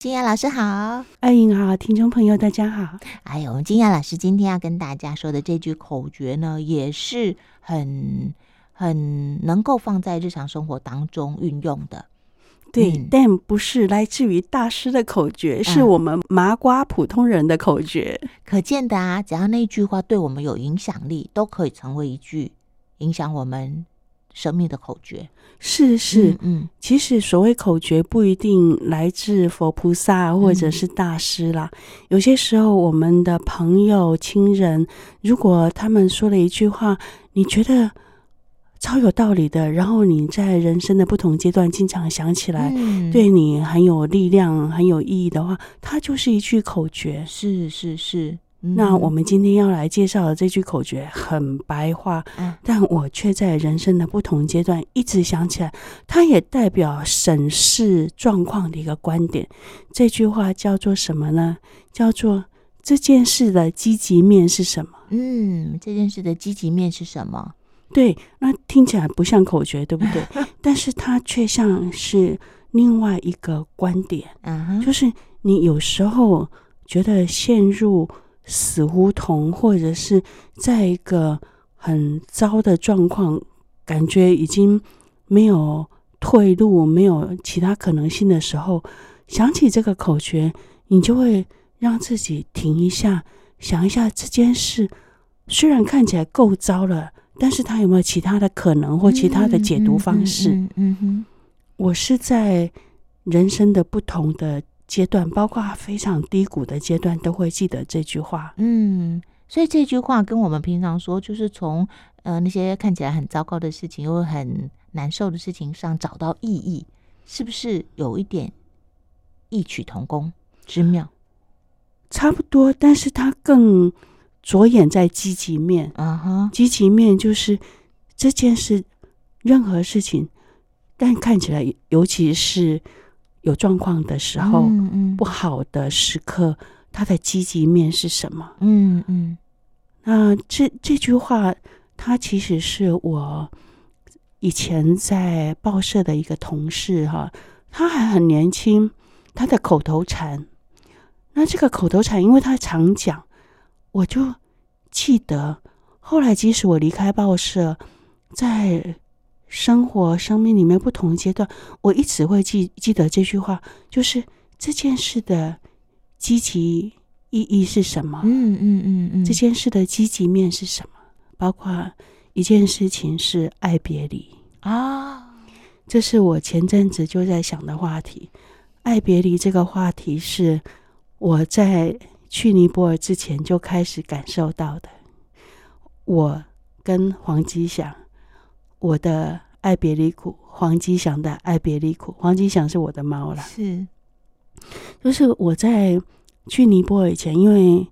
金雅老师好，艾莹好，听众朋友大家好。哎呦，我们金雅老师今天要跟大家说的这句口诀呢，也是很很能够放在日常生活当中运用的。对，嗯、但不是来自于大师的口诀，是我们麻瓜普通人的口诀。嗯、可见的啊，只要那句话对我们有影响力，都可以成为一句影响我们生命的口诀。是是，嗯，其实所谓口诀不一定来自佛菩萨或者是大师啦。嗯、有些时候，我们的朋友、亲人，如果他们说了一句话，你觉得超有道理的，然后你在人生的不同阶段经常想起来，嗯、对你很有力量、很有意义的话，它就是一句口诀。是是是。那我们今天要来介绍的这句口诀很白话，嗯、但我却在人生的不同阶段一直想起来。它也代表审视状况的一个观点。这句话叫做什么呢？叫做这件事的积极面是什么？嗯，这件事的积极面是什么？对，那听起来不像口诀，对不对？但是它却像是另外一个观点。嗯，就是你有时候觉得陷入。死胡同，或者是在一个很糟的状况，感觉已经没有退路，没有其他可能性的时候，想起这个口诀，你就会让自己停一下，想一下这件事虽然看起来够糟了，但是它有没有其他的可能或其他的解读方式？嗯，哼，我是在人生的不同的。阶段包括非常低谷的阶段，都会记得这句话。嗯，所以这句话跟我们平常说，就是从呃那些看起来很糟糕的事情，又很难受的事情上找到意义，是不是有一点异曲同工之妙？差不多，但是它更着眼在积极面。啊哈，积极面就是这件事，任何事情，但看起来，尤其是。有状况的时候，嗯嗯、不好的时刻，他的积极面是什么？嗯嗯。那这这句话，它其实是我以前在报社的一个同事哈，他还很年轻，他的口头禅。那这个口头禅，因为他常讲，我就记得。后来，即使我离开报社，在。生活、生命里面不同阶段，我一直会记记得这句话，就是这件事的积极意义是什么？嗯嗯嗯嗯，嗯嗯这件事的积极面是什么？包括一件事情是爱别离啊，这是我前阵子就在想的话题。爱别离这个话题是我在去尼泊尔之前就开始感受到的。我跟黄吉祥。我的爱别离苦，黄吉祥的爱别离苦。黄吉祥是我的猫啦，是，就是我在去尼泊尔以前，因为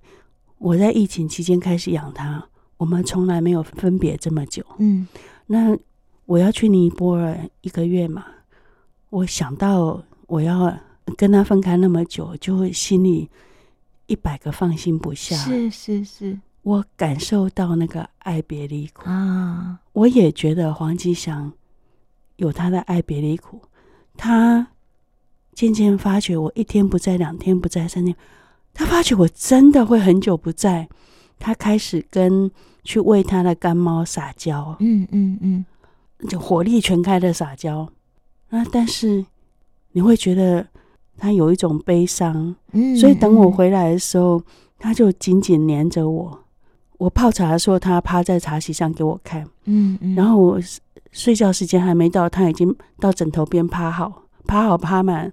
我在疫情期间开始养它，我们从来没有分别这么久。嗯，那我要去尼泊尔一个月嘛，我想到我要跟它分开那么久，就会心里一百个放心不下。是是是。我感受到那个爱别离苦啊！我也觉得黄吉祥有他的爱别离苦。他渐渐发觉我一天不在，两天不在，三天，他发觉我真的会很久不在。他开始跟去喂他的干猫撒娇，嗯嗯嗯，就火力全开的撒娇。那但是你会觉得他有一种悲伤，嗯，所以等我回来的时候，他就紧紧黏着我。我泡茶的时候，他趴在茶席上给我看，嗯嗯，然后我睡觉时间还没到，他已经到枕头边趴好，趴好趴满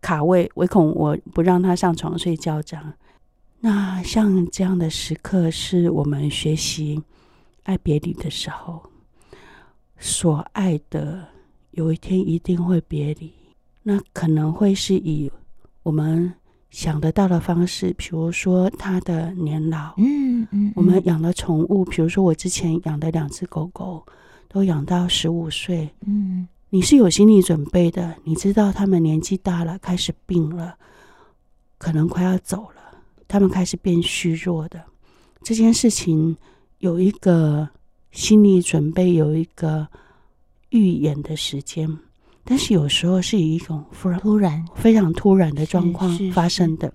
卡位，唯恐我不让他上床睡觉这样。那像这样的时刻，是我们学习爱别离的时候，所爱的有一天一定会别离，那可能会是以我们。想得到的方式，比如说他的年老，嗯嗯，嗯。我们养的宠物，比如说我之前养的两只狗狗，都养到十五岁，嗯，你是有心理准备的，你知道他们年纪大了，开始病了，可能快要走了，他们开始变虚弱的，这件事情有一个心理准备，有一个预演的时间，但是有时候是以一种突然、突然、非常突然的状况发生的。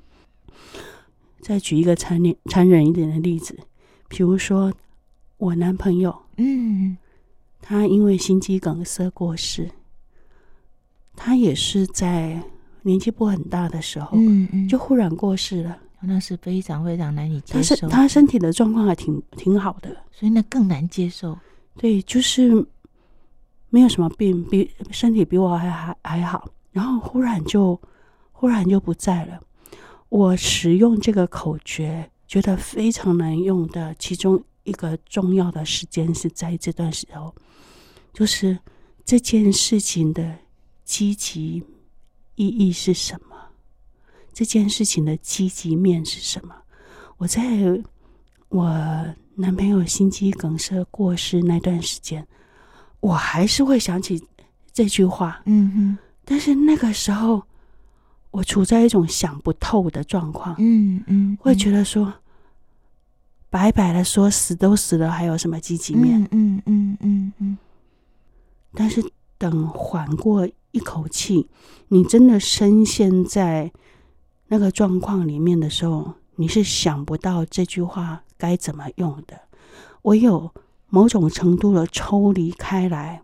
再举一个残忍、残忍一点的例子，比如说我男朋友，嗯，他因为心肌梗塞过世，他也是在年纪不很大的时候，嗯嗯，就忽然过世了。那是非常非常难以接受。他身体的状况还挺挺好的，所以那更难接受。对，就是没有什么病，比身体比我还还还好，然后忽然就忽然就不在了。我使用这个口诀觉得非常难用的，其中一个重要的时间是在这段时候，就是这件事情的积极意义是什么？这件事情的积极面是什么？我在我男朋友心肌梗塞过世那段时间，我还是会想起这句话。嗯哼，但是那个时候，我处在一种想不透的状况。嗯嗯，会觉得说，白白的说死都死了，还有什么积极面？嗯嗯嗯嗯。但是等缓过一口气，你真的深陷在。那个状况里面的时候，你是想不到这句话该怎么用的。唯有某种程度的抽离开来，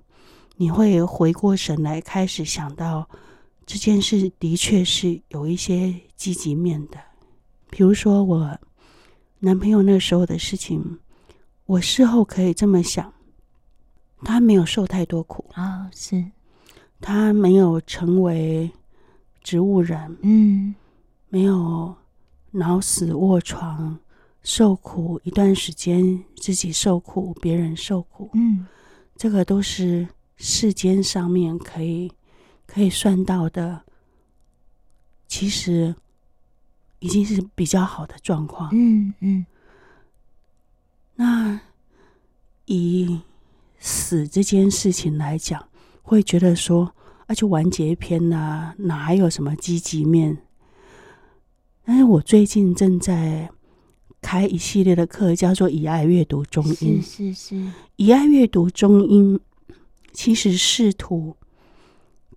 你会回过神来，开始想到这件事的确是有一些积极面的。比如说我男朋友那时候的事情，我事后可以这么想：他没有受太多苦啊，是他没有成为植物人，嗯。没有脑死卧床受苦一段时间，自己受苦，别人受苦，嗯，这个都是世间上面可以可以算到的，其实已经是比较好的状况，嗯嗯。那以死这件事情来讲，会觉得说，啊，就完结篇呐，啊，哪还有什么积极面？但是我最近正在开一系列的课，叫做“以爱阅读中医”。是是是，以爱阅读中医，其实试图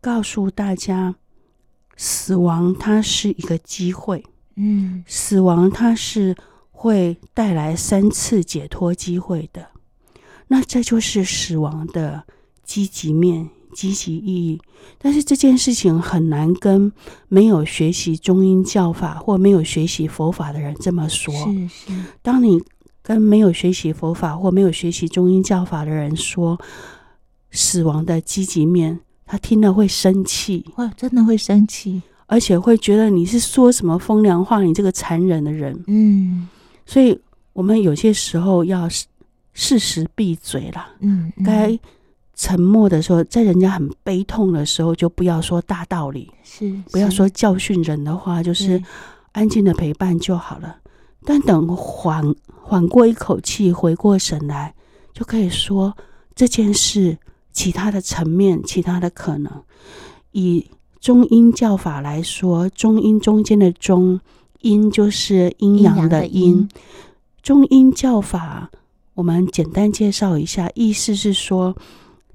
告诉大家，死亡它是一个机会。嗯，死亡它是会带来三次解脱机会的。那这就是死亡的积极面。积极意义，但是这件事情很难跟没有学习中医教法或没有学习佛法的人这么说。是是，当你跟没有学习佛法或没有学习中医教法的人说死亡的积极面，他听了会生气，哇，真的会生气，而且会觉得你是说什么风凉话，你这个残忍的人。嗯，所以我们有些时候要适时闭嘴了。嗯，嗯，该。沉默的时候，在人家很悲痛的时候，就不要说大道理，是，是不要说教训人的话，就是安静的陪伴就好了。但等缓缓过一口气，回过神来，就可以说这件事其他的层面，其他的可能。以中阴教法来说，中阴中间的中阴就是阴阳的阴。中阴教法，我们简单介绍一下，意思是说。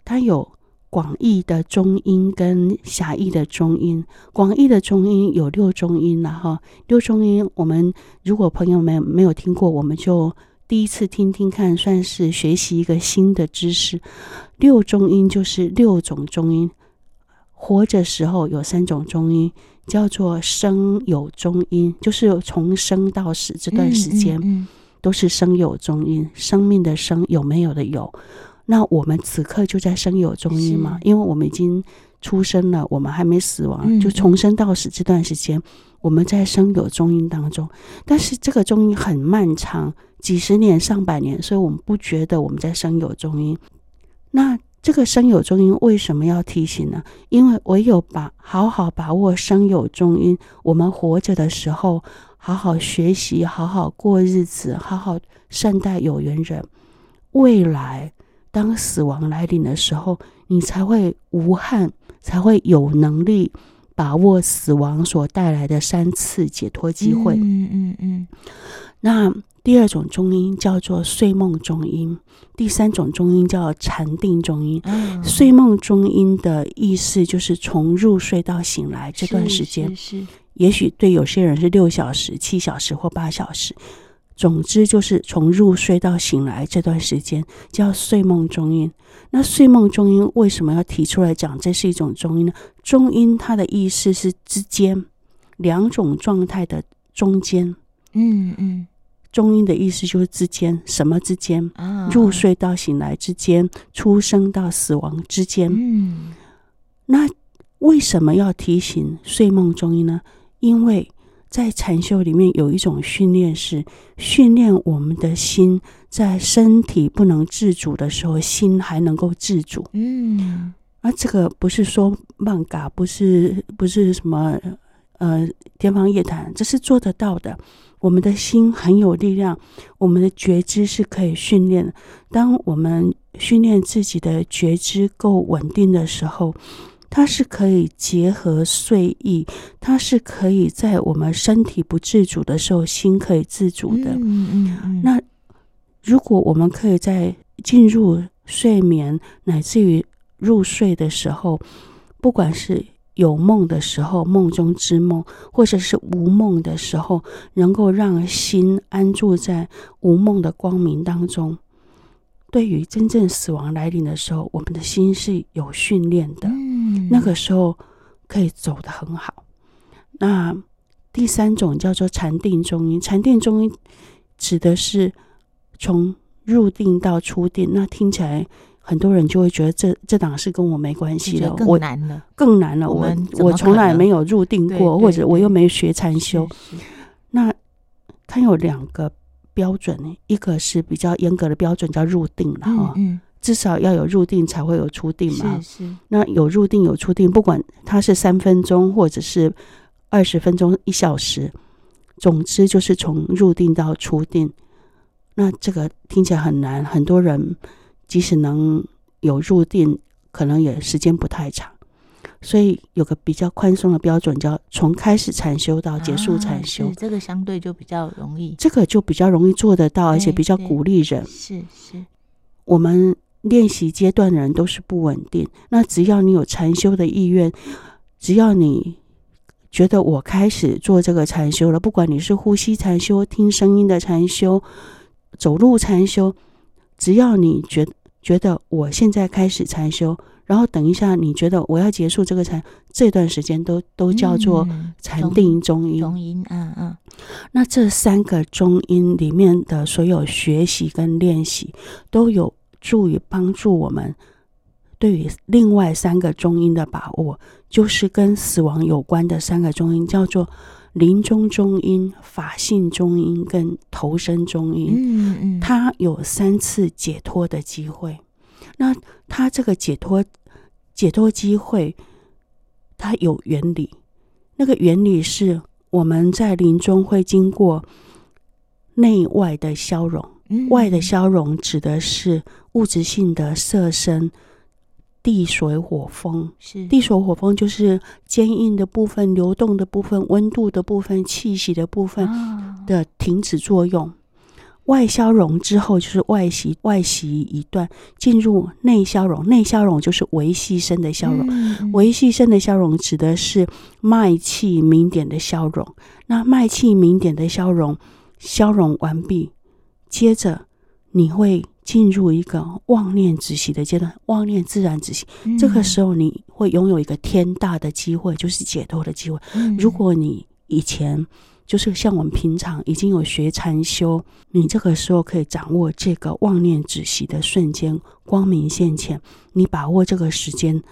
它有广义的中音跟狭义的中音。广义的中音有六中音了哈，六中音我们如果朋友们没有听过，我们就第一次听听看，算是学习一个新的知识。六中音就是六种中音，活着时候有三种中音，叫做生有中音，就是从生到死这段时间，嗯嗯嗯，都是生有中音，生命的生有没有的有。那我们此刻就在生有中阴嘛，因为我们已经出生了，我们还没死亡，嗯、就从生到死这段时间，我们在生有中阴当中。但是这个中阴很漫长，几十年、上百年，所以我们不觉得我们在生有中阴。那这个生有中阴为什么要提醒呢？因为唯有把好好把握生有中阴，我们活着的时候，好好学习，好好过日子，好好善待有缘人，未来。当死亡来临的时候，你才会无憾，才会有能力把握死亡所带来的三次解脱机会。嗯嗯嗯。那第二种中音叫做睡梦中音，第三种中音叫禅定中音。嗯、睡梦中音的意思就是从入睡到醒来这段时间，是，是，是也许对有些人是六小时、七小时或八小时。总之就是从入睡到醒来这段时间叫睡梦中音。那睡梦中音为什么要提出来讲？这是一种中音呢？中音它的意思是之间，两种状态的中间。嗯嗯，中音的意思就是之间，什么之间？入睡到醒来之间，出生到死亡之间。嗯，那为什么要提醒睡梦中阴呢？因为在禅修里面有一种训练，是训练我们的心，在身体不能自主的时候，心还能够自主。嗯，啊这个不是说曼嘎，不是不是什么呃天方夜谭，这是做得到的。我们的心很有力量，我们的觉知是可以训练的。当我们训练自己的觉知够稳定的时候。它是可以结合睡意，它是可以在我们身体不自主的时候，心可以自主的。嗯嗯嗯。那如果我们可以在进入睡眠乃至于入睡的时候，不管是有梦的时候，梦中之梦，或者是无梦的时候，能够让心安住在无梦的光明当中。对于真正死亡来临的时候，我们的心是有训练的，嗯、那个时候可以走得很好。那第三种叫做禅定中阴，禅定中阴指的是从入定到出定。那听起来很多人就会觉得这这档事跟我没关系了，更难了，更难了。我我从来没有入定过，或者我又没学禅修。那它有两个。标准，一个是比较严格的标准，叫入定了哈，嗯嗯、至少要有入定才会有出定嘛。是是。那有入定有出定，不管它是三分钟或者是二十分钟、一小时，总之就是从入定到出定。那这个听起来很难，很多人即使能有入定，可能也时间不太长。所以有个比较宽松的标准，叫从开始禅修到结束禅修，啊、这个相对就比较容易，这个就比较容易做得到，而且比较鼓励人。是是，我们练习阶段的人都是不稳定，那只要你有禅修的意愿，只要你觉得我开始做这个禅修了，不管你是呼吸禅修、听声音的禅修、走路禅修，只要你觉觉得我现在开始禅修。然后等一下，你觉得我要结束这个禅，这段时间都都叫做禅定中音。中音，嗯嗯。那这三个中音里面的所有学习跟练习，都有助于帮助我们对于另外三个中音的把握，就是跟死亡有关的三个中音，叫做临终中音、法性中音跟投生中音。嗯嗯。它有三次解脱的机会。那它这个解脱解脱机会，它有原理。那个原理是我们在临终会经过内外的消融，嗯、外的消融指的是物质性的色身、地水火风。是地水火风就是坚硬的部分、流动的部分、温度的部分、气息的部分的停止作用。外消融之后，就是外袭，外袭一段，进入内消融。内消融就是维系生的消融，嗯、微细声的消融指的是脉气明点的消融。那脉气明点的消融，消融完毕，接着你会进入一个妄念止息的阶段，妄念自然止息。嗯、这个时候，你会拥有一个天大的机会，就是解脱的机会。嗯、如果你以前。就是像我们平常已经有学禅修，你这个时候可以掌握这个妄念止息的瞬间，光明现前。你把握这个时间，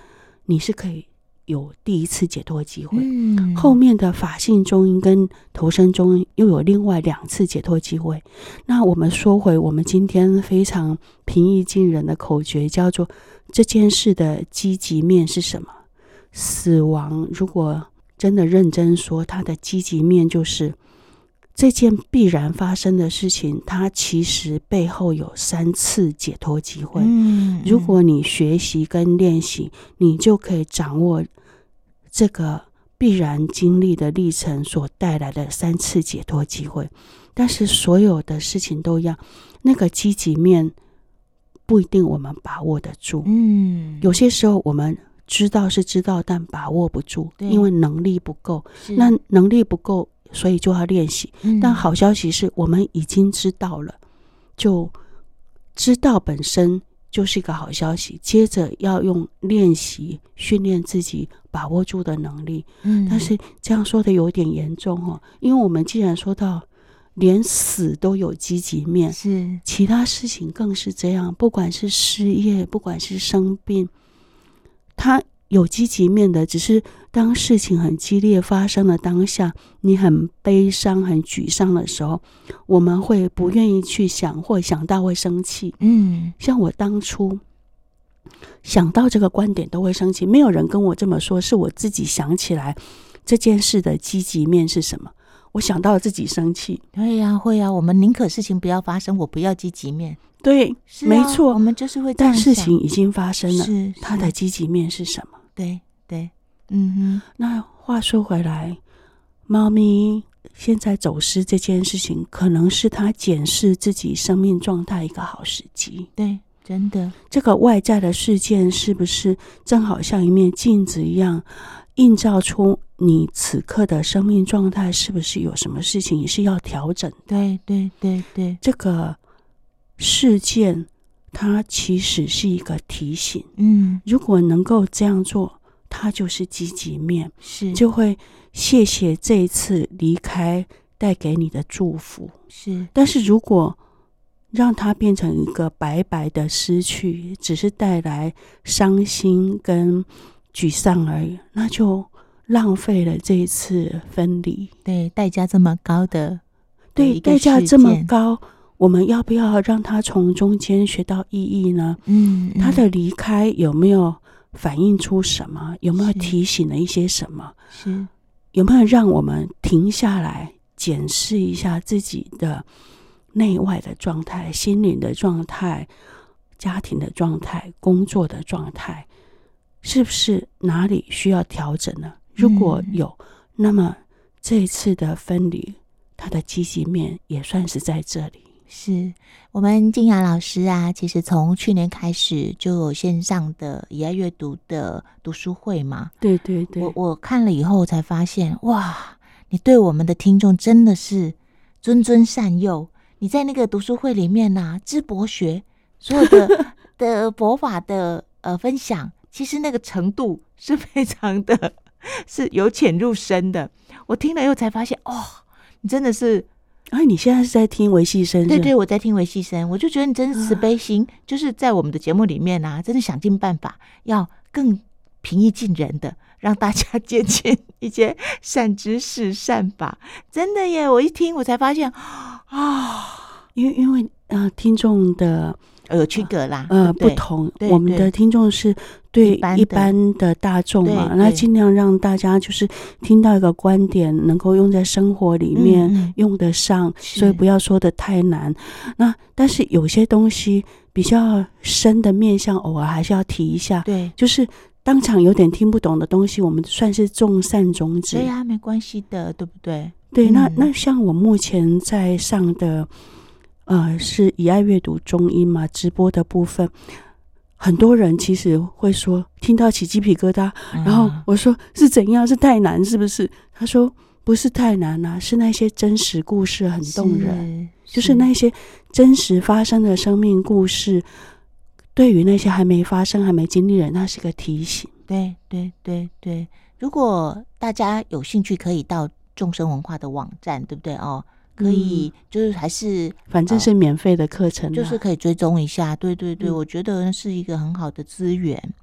你是可以有第一次解脱的机会。嗯，后面的法性中阴跟投生中阴又有另外两次解脱机会。那我们说回我们今天非常平易近人的口诀，叫做这件事的积极面是什么？死亡如果。真的认真说，它的积极面就是这件必然发生的事情，它其实背后有三次解脱机会。嗯，如果你学习跟练习，你就可以掌握这个必然经历的历程所带来的三次解脱机会。但是所有的事情都一样，那个积极面不一定我们把握得住。嗯，有些时候我们知道是知道，但把握不住，因为能力不够。那能力不够，所以就要练习。嗯，但好消息是我们已经知道了，就知道本身就是一个好消息。接着要用练习训练自己把握住的能力。嗯，但是这样说的有点严重哦，因为我们既然说到。连死都有积极面，是其他事情更是这样。不管是失业，不管是生病，它有积极面的。只是当事情很激烈发生的当下，你很悲伤、很沮丧的时候，我们会不愿意去想，或想到会生气。嗯，像我当初想到这个观点都会生气，没有人跟我这么说，是我自己想起来这件事的积极面是什么。我想到了自己生气，对呀，会呀。我们宁可事情不要发生，我不要积极面。对，啊，没错，我们就是会。但事情已经发生了，是它的积极面是什么？对对，嗯哼。那话说回来，猫咪现在走失这件事情，可能是它检视自己生命状态一个好时机。对，真的，这个外在的事件是不是正好像一面镜子一样？映照出你此刻的生命状态，是不是有什么事情你是要调整？对对对对，这个事件它其实是一个提醒。嗯，如果能够这样做，它就是积极面，是就会谢谢这一次离开带给你的祝福。是，但是如果让它变成一个白白的失去，只是带来伤心跟。沮丧而已，那就浪费了这一次分离。对，代价这么高的，对，代价这么高，我们要不要让他从中间学到意义呢？嗯，嗯，他的离开有没有反映出什么？有没有提醒了一些什么？是，有没有让我们停下来检视一下自己的内外的状态、心灵的状态、家庭的状态、工作的状态？是不是哪里需要调整呢？如果有，嗯、那么这一次的分离，它的积极面也算是在这里。是我们静雅老师啊，其实从去年开始就有线上的以爱阅读的读书会嘛。对对对，我我看了以后才发现，哇，你对我们的听众真的是谆谆善诱。你在那个读书会里面呐、啊，知博学，所有的 的佛法的呃分享。其实那个程度是非常的，是由浅入深的。我听了以后才发现，哦，你真的是，哎，你现在是在听维系声？对对，我在听维系声。我就觉得你真是慈悲心，啊、就是在我们的节目里面啊，真的想尽办法要更平易近人的，让大家 接近一些善知识、善法。真的耶！我一听，我才发现，啊、哦，因为因为呃，听众的。有区隔啦，呃，不同。我们的听众是对一般的大众嘛，那尽量让大家就是听到一个观点，能够用在生活里面用得上，所以不要说的太难。那但是有些东西比较深的面向，偶尔还是要提一下。对，就是当场有点听不懂的东西，我们算是种善种子。对呀，没关系的，对不对？对，那那像我目前在上的。呃，是以爱阅读中医嘛，直播的部分，很多人其实会说听到起鸡皮疙瘩，然后我说是怎样？是太难是不是？他说不是太难啊，是那些真实故事很动人，是就是那些真实发生的生命故事，对于那些还没发生、还没经历的人，那是个提醒。对对对对，如果大家有兴趣，可以到众生文化的网站，对不对哦？可以，就是还是反正是免费的课程，就是可以追踪一下。对对对，我觉得是一个很好的资源。